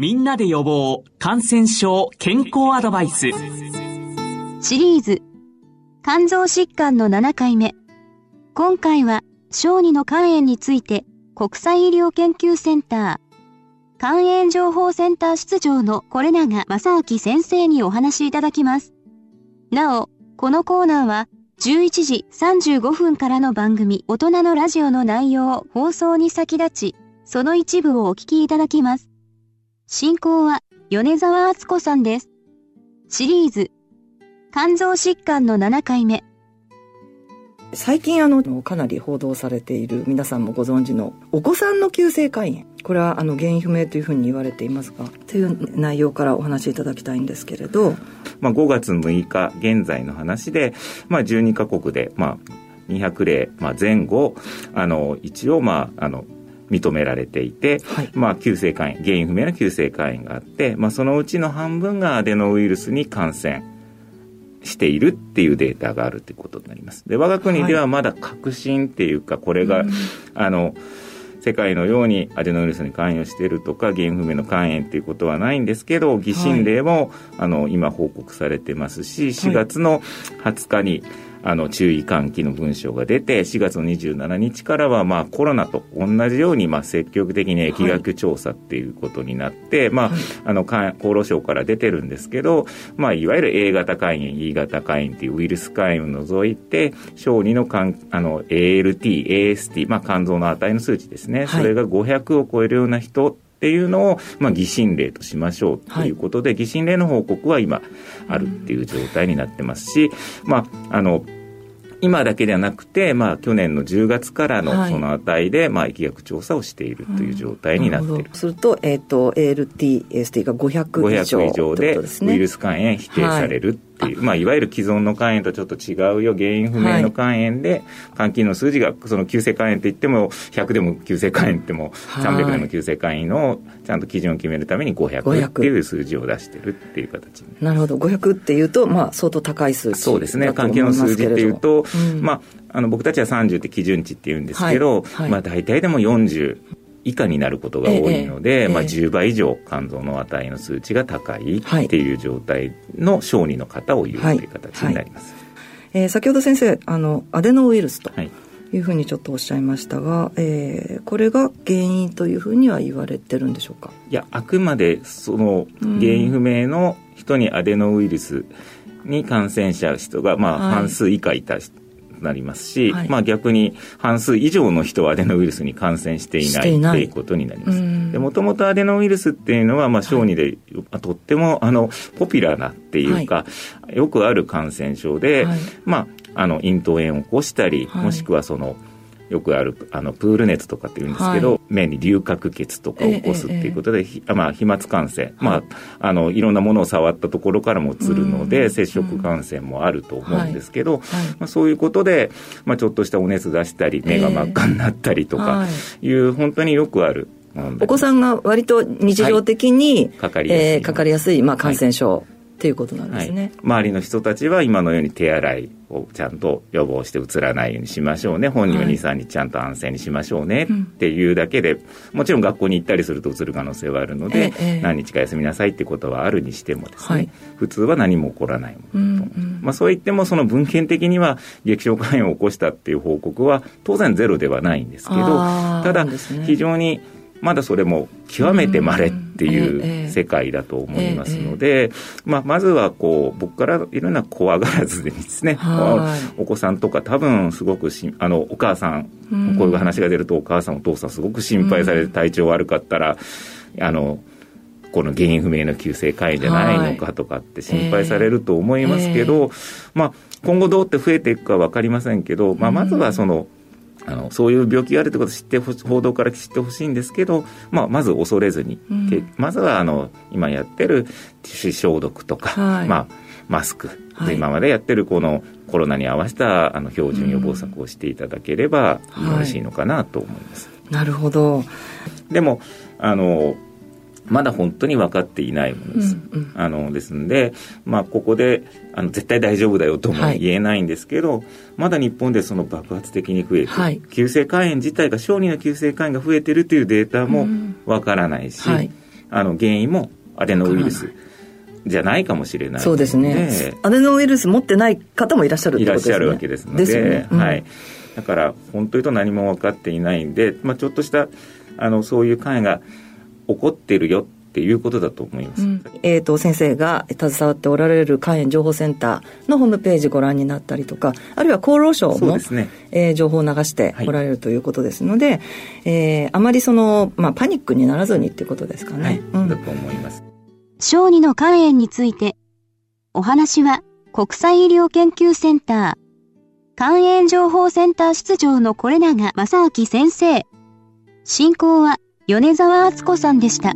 みんなで予防感染症健康アドバイス。シリーズ。肝臓疾患の7回目。今回は小児の肝炎について国際医療研究センター。肝炎情報センター出場の是永正明先生にお話しいただきます。なおこのコーナーは11時35分からの番組大人のラジオの内容放送に先立ちその一部をお聞きいただきます。進行は米沢敦子さんです。シリーズ。肝臓疾患の7回目。最近あのかなり報道されている皆さんもご存知のお子さんの急性肝炎。これはあの原因不明というふうに言われていますがという内容からお話しいただきたいんですけれど、まあ、5月6日現在の話で、まあ、12カ国で、まあ、200例、まあ、前後あの一応、まあ、あの認められていて、はい、まあ、急性肝炎原因不明の急性肝炎があって、まあ、そのうちの半分がアデノウイルスに感染しているっていうデータがあるということになります。で我が国ではまだ確信っていうかこれが、はい、あの世界のようにアデノウイルスに関与しているとか原因不明の肝炎っていうことはないんですけど疑心例も、はい、あの今報告されてますし4月の20日に、あの注意喚起の文章が出て4月の27日からはまあコロナと同じようにまあ積極的に疫学調査っていうことになって、はい、まあ、あの厚労省から出てるんですけど、まあ、いわゆる A 型肝炎 E 型肝炎っていうウイルス肝炎を除いて小児の肝あの ALT、AST、まあ、肝臓の値の数値ですね、はい、それが500を超えるような人っていうのを、まあ、疑心例としましょうということで、はい、疑心例の報告は今あるっていう状態になってますし、まあ、あの今だけではなくて、まあ、去年の10月からのその値で、はい、まあ、疫学調査をしているという状態になっている。すると、えっ、ー、と、ALT、AST が500以上、500以上で、ウイルス肝炎否定されるっていう、まあ、いわゆる既存の肝炎とちょっと違うよ、原因不明の肝炎で、肝機能数字が、その急性肝炎って言っても、100でも急性肝炎っても、300でも急性肝炎の、ちゃんと基準を決めるために500っていう数字を出してるっていう形なるほど、500っていうと、まあ、相当高い数字そうですね、肝機能数字っていうと、うん、まあ、あの僕たちは30って基準値っていうんですけど、はい。はい、まあ大体でも40以下になることが多いので、ええ、まあ、10倍以上肝臓の値の数値が高いっていう状態の小児の方を言うという形になります、はい、えー、先ほど先生あのアデノウイルスというふうにちょっとおっしゃいましたが、えー、これが原因というふうには言われてるんでしょうか？いやあくまでその原因不明の人にアデノウイルスに感染者人がまあ半数以下いたなりますし、はい、まあ逆に半数以上の人はアデノウイルスに感染していないっていうことになります。もともとアデノウイルスっていうのは、まあ小児で、はい、とってもあのポピュラーなっていうか、はい、よくある感染症で、まああの咽頭炎を起こしたり、もしくはそのよくあるあのプール熱とかって言うんですけど、はい、目に流角血とかを起こすっていうことで、えええ、まあ、飛沫感染、はい、まあ、あのいろんなものを触ったところからもうつるので、接触感染もあると思うんですけど、はい、まあ、そういうことで、まあ、ちょっとしたお熱出したり目が真っ赤になったりとかい。う、本当によくあるお子さんが割と日常的に、かかりやすい、えー、かかりやすい、まあ、感染症、っていうことなんですね、はい、周りの人たちは今のように手洗いをちゃんと予防してうつらないようにしましょうね。本人は23日ちゃんと安静にしましょうねっていうだけで、うん、もちろん学校に行ったりするとうつる可能性はあるので、ええ、何日か休みなさいってことはあるにしてもですね、はい、普通は何も起こらないものと、うんうん、まあ、そう言ってもその文献的には劇症肝炎を起こしたっていう報告は当然ゼロではないんですけどただ非常にまだそれも極めて稀っていう世界だと思いますので、まあ、まずはこう僕からいろんな怖がらずでですね、お子さんとか多分すごくしあのお母さん、こういう話が出るとお母さんお父さんすごく心配されて体調悪かったら、あのこの原因不明の急性肝炎じゃないのかとかって心配されると思いますけど、まあ、今後どうって増えていくか分かりませんけど、まあ、まずはその、あのそういう病気があるということを知って報道から知ってほしいんですけど、まあ、まず恐れずに、うん、まずはあの今やってる手指消毒とか、はい、まあ、マスク、はい、今までやってるこのコロナに合わせたあの標準予防策をしていただければよろしいのかなと思います。はい、なるほど。でもあのまだ本当に分かっていないものです。うんうん、あのですので、まあ、ここであの絶対大丈夫だよとも言えないんですけど、はい、まだ日本でその爆発的に増えて、はい、急性肝炎自体が小児の急性肝炎が増えてるというデータも分からないし、うんはい、あの原因もアデノウイルスじゃないかもしれないそうですね。アデノウイルス持ってない方もいらっしゃるいらっしゃるわけですのでね、うん、はい。だから本当言うと何も分かっていないんで、まあ、ちょっとしたあのそういう肝炎が起こってるよっていうことだと思います。うん、えっ、ー、と、先生が携わっておられる肝炎情報センターのホームページご覧になったりとか、あるいは厚労省も、ねえー、情報を流しておられるということですので、はい、えー、あまりその、まあ、パニックにならずにっていうことですかね。はい、うん、だと思います。小児の肝炎について、お話は国際医療研究センター、肝炎情報センター室長の是永正明先生。進行は米沢敦子さんでした。